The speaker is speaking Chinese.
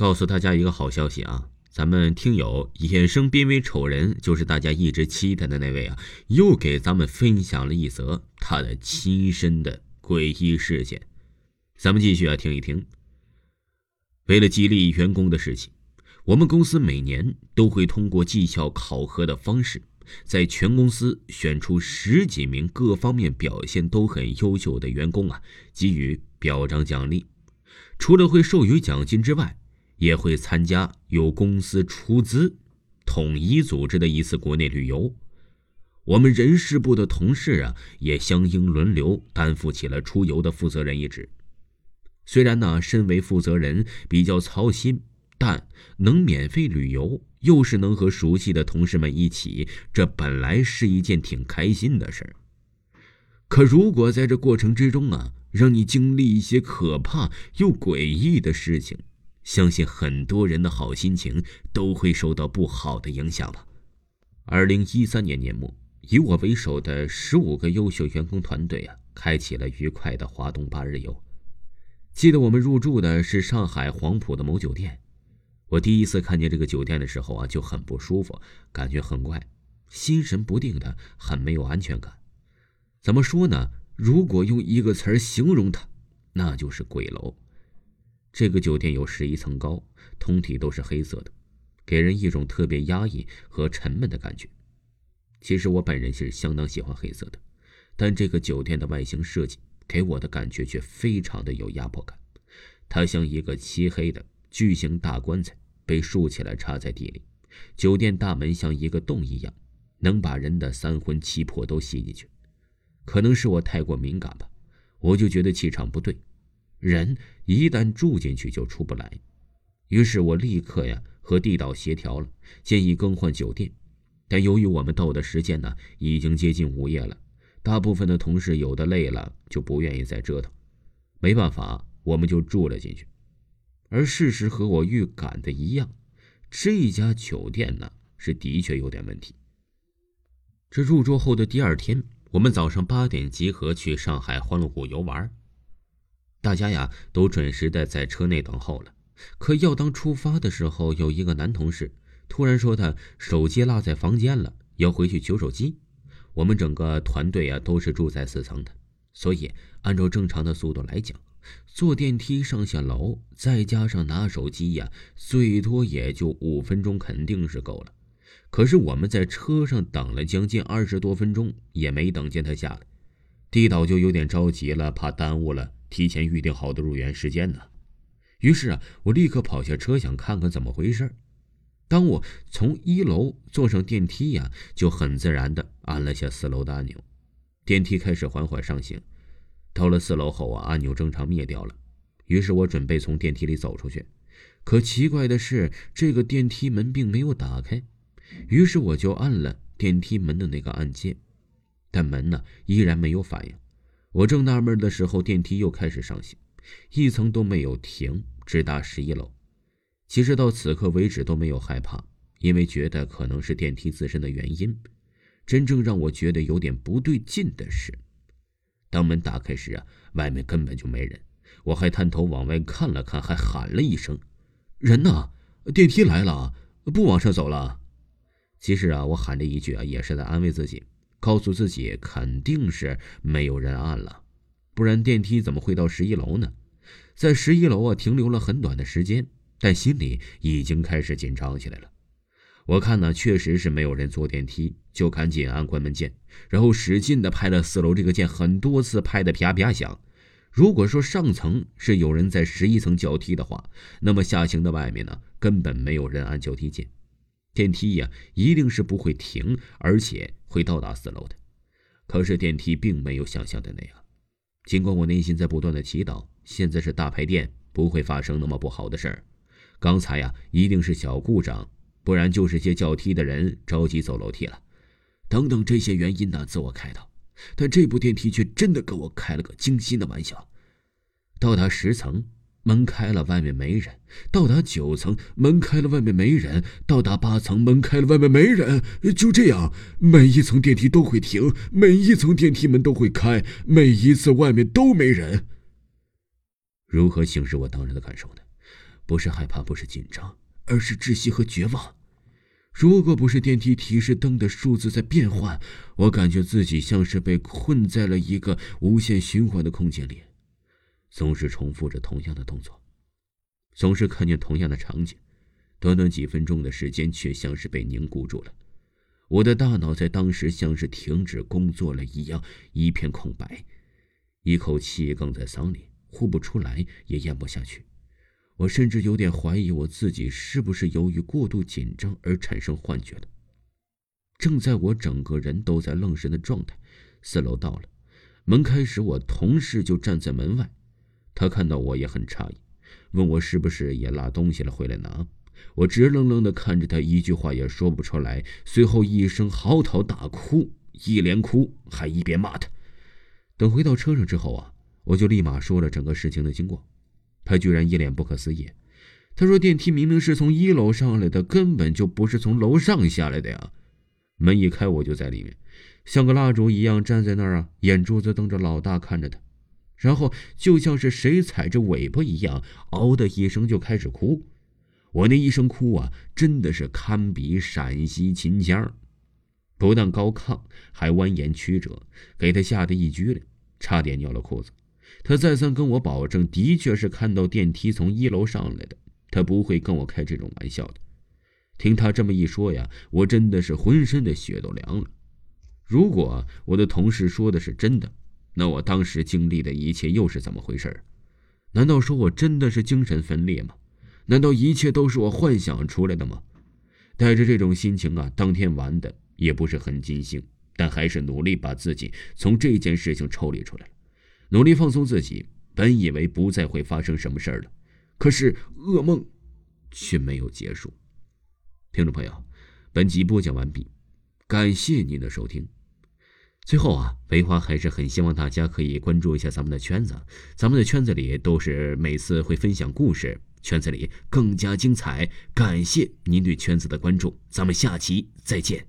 告诉大家一个好消息啊！咱们听友野生濒危丑人，就是大家一直期待的那位啊，又给咱们分享了一则他的亲身的诡异事件。咱们继续啊，听一听。为了激励员工的事情，我们公司每年都会通过绩效考核的方式，在全公司选出十几名各方面表现都很优秀的员工啊，给予表彰奖励。除了会授予奖金之外，也会参加由公司出资、统一组织的一次国内旅游。我们人事部的同事啊，也相应轮流担负起了出游的负责人一职。虽然呢，身为负责人比较操心，但能免费旅游，又是能和熟悉的同事们一起，这本来是一件挺开心的事儿。可如果在这过程之中啊，让你经历一些可怕又诡异的事情，相信很多人的好心情都会受到不好的影响吧。二零一三年年末，以我为首的十五个优秀员工团队啊，开启了愉快的华东八日游。记得我们入住的是上海黄埔的某酒店，我第一次看见这个酒店的时候啊，就很不舒服，感觉很怪，心神不定的，很没有安全感。怎么说呢？如果用一个词儿形容它，那就是鬼楼。这个酒店有十一层高，通体都是黑色的，给人一种特别压抑和沉闷的感觉。其实我本人是相当喜欢黑色的，但这个酒店的外形设计给我的感觉却非常的有压迫感。它像一个漆黑的巨型大棺材，被竖起来插在地里。酒店大门像一个洞一样，能把人的三魂七魄都吸进去。可能是我太过敏感吧，我就觉得气场不对。人一旦住进去就出不来，于是我立刻呀和地导协调了，建议更换酒店。但由于我们到的时间呢已经接近午夜了，大部分的同事有的累了就不愿意再折腾，没办法，我们就住了进去。而事实和我预感的一样，这家酒店呢是的确有点问题。这入住后的第二天，我们早上八点集合去上海欢乐谷游玩。大家呀都准时的在车内等候了，可要当出发的时候，有一个男同事突然说他手机落在房间了，要回去取手机。我们整个团队啊都是住在四层的，所以按照正常的速度来讲，坐电梯上下楼，再加上拿手机呀，最多也就五分钟，肯定是够了。可是我们在车上等了将近二十多分钟，也没等见他下来，地导就有点着急了，怕耽误了。提前预定好的入园时间呢？于是啊，我立刻跑下车想看看怎么回事。当我从一楼坐上电梯呀，就很自然的按了下四楼的按钮，电梯开始缓缓上行。到了四楼后啊，按钮正常灭掉了。于是我准备从电梯里走出去，可奇怪的是，这个电梯门并没有打开。于是我就按了电梯门的那个按键，但门呢依然没有反应。我正纳闷的时候，电梯又开始上行，一层都没有停，直达十一楼。其实到此刻为止都没有害怕，因为觉得可能是电梯自身的原因。真正让我觉得有点不对劲的是，当门打开时啊，外面根本就没人。我还探头往外看了看，还喊了一声：“人呢？电梯来了，不往上走了。”其实啊，我喊这一句啊，也是在安慰自己。告诉自己肯定是没有人按了，不然电梯怎么会到十一楼呢？在十一楼啊停留了很短的时间，但心里已经开始紧张起来了。我看呢，确实是没有人坐电梯，就赶紧按关门键，然后使劲的拍了四楼这个键很多次，拍的啪啪响。如果说上层是有人在十一层脚踢的话，那么下行的外面呢，根本没有人按脚踢键。电梯呀，一定是不会停，而且会到达四楼的。可是电梯并没有想象的那样。尽管我内心在不断的祈祷，现在是大排店，不会发生那么不好的事儿。刚才呀，一定是小故障，不然就是些叫梯的人着急走楼梯了。等等这些原因呢，自我开导。但这部电梯却真的给我开了个惊心的玩笑。到达十层。门开了，外面没人。到达九层，门开了，外面没人。到达八层，门开了，外面没人。就这样，每一层电梯都会停，每一层电梯门都会开，每一次外面都没人。如何形容我当时的感受呢？不是害怕，不是紧张，而是窒息和绝望。如果不是电梯提示灯的数字在变换，我感觉自己像是被困在了一个无限循环的空间里，总是重复着同样的动作，总是看见同样的场景。短短几分钟的时间，却像是被凝固住了。我的大脑在当时像是停止工作了一样，一片空白，一口气哽在嗓里，呼不出来，也咽不下去。我甚至有点怀疑我自己是不是由于过度紧张而产生幻觉的。正在我整个人都在愣神的状态，四楼到了，门开时我同事就站在门外，他看到我也很诧异，问我是不是也落东西了回来拿。我直愣愣的看着他，一句话也说不出来。随后一声嚎啕大哭，一连哭还一边骂他。等回到车上之后啊，我就立马说了整个事情的经过。他居然一脸不可思议，他说：“电梯明明是从一楼上来的，根本就不是从楼上下来的呀！”门一开，我就在里面，像个蜡烛一样站在那儿啊，眼珠子瞪着老大看着他，然后就像是谁踩着尾巴一样，嗷的一声就开始哭。我那一声哭啊，真的是堪比陕西秦腔，不但高亢，还蜿蜒曲折，给他吓得一激灵，差点尿了裤子。他再三跟我保证，的确是看到电梯从一楼上来的，他不会跟我开这种玩笑的。听他这么一说呀，我真的是浑身的血都凉了。如果我的同事说的是真的，那我当时经历的一切又是怎么回事？难道说我真的是精神分裂吗？难道一切都是我幻想出来的吗？带着这种心情啊，当天玩的也不是很尽兴，但还是努力把自己从这件事情抽离出来了，努力放松自己。本以为不再会发生什么事儿了，可是噩梦却没有结束。听众朋友，本集播讲完毕，感谢您的收听。最后啊，梅花还是很希望大家可以关注一下咱们的圈子，咱们的圈子里都是每次会分享故事。圈子里更加精彩，感谢您对圈子的关注，咱们下期再见。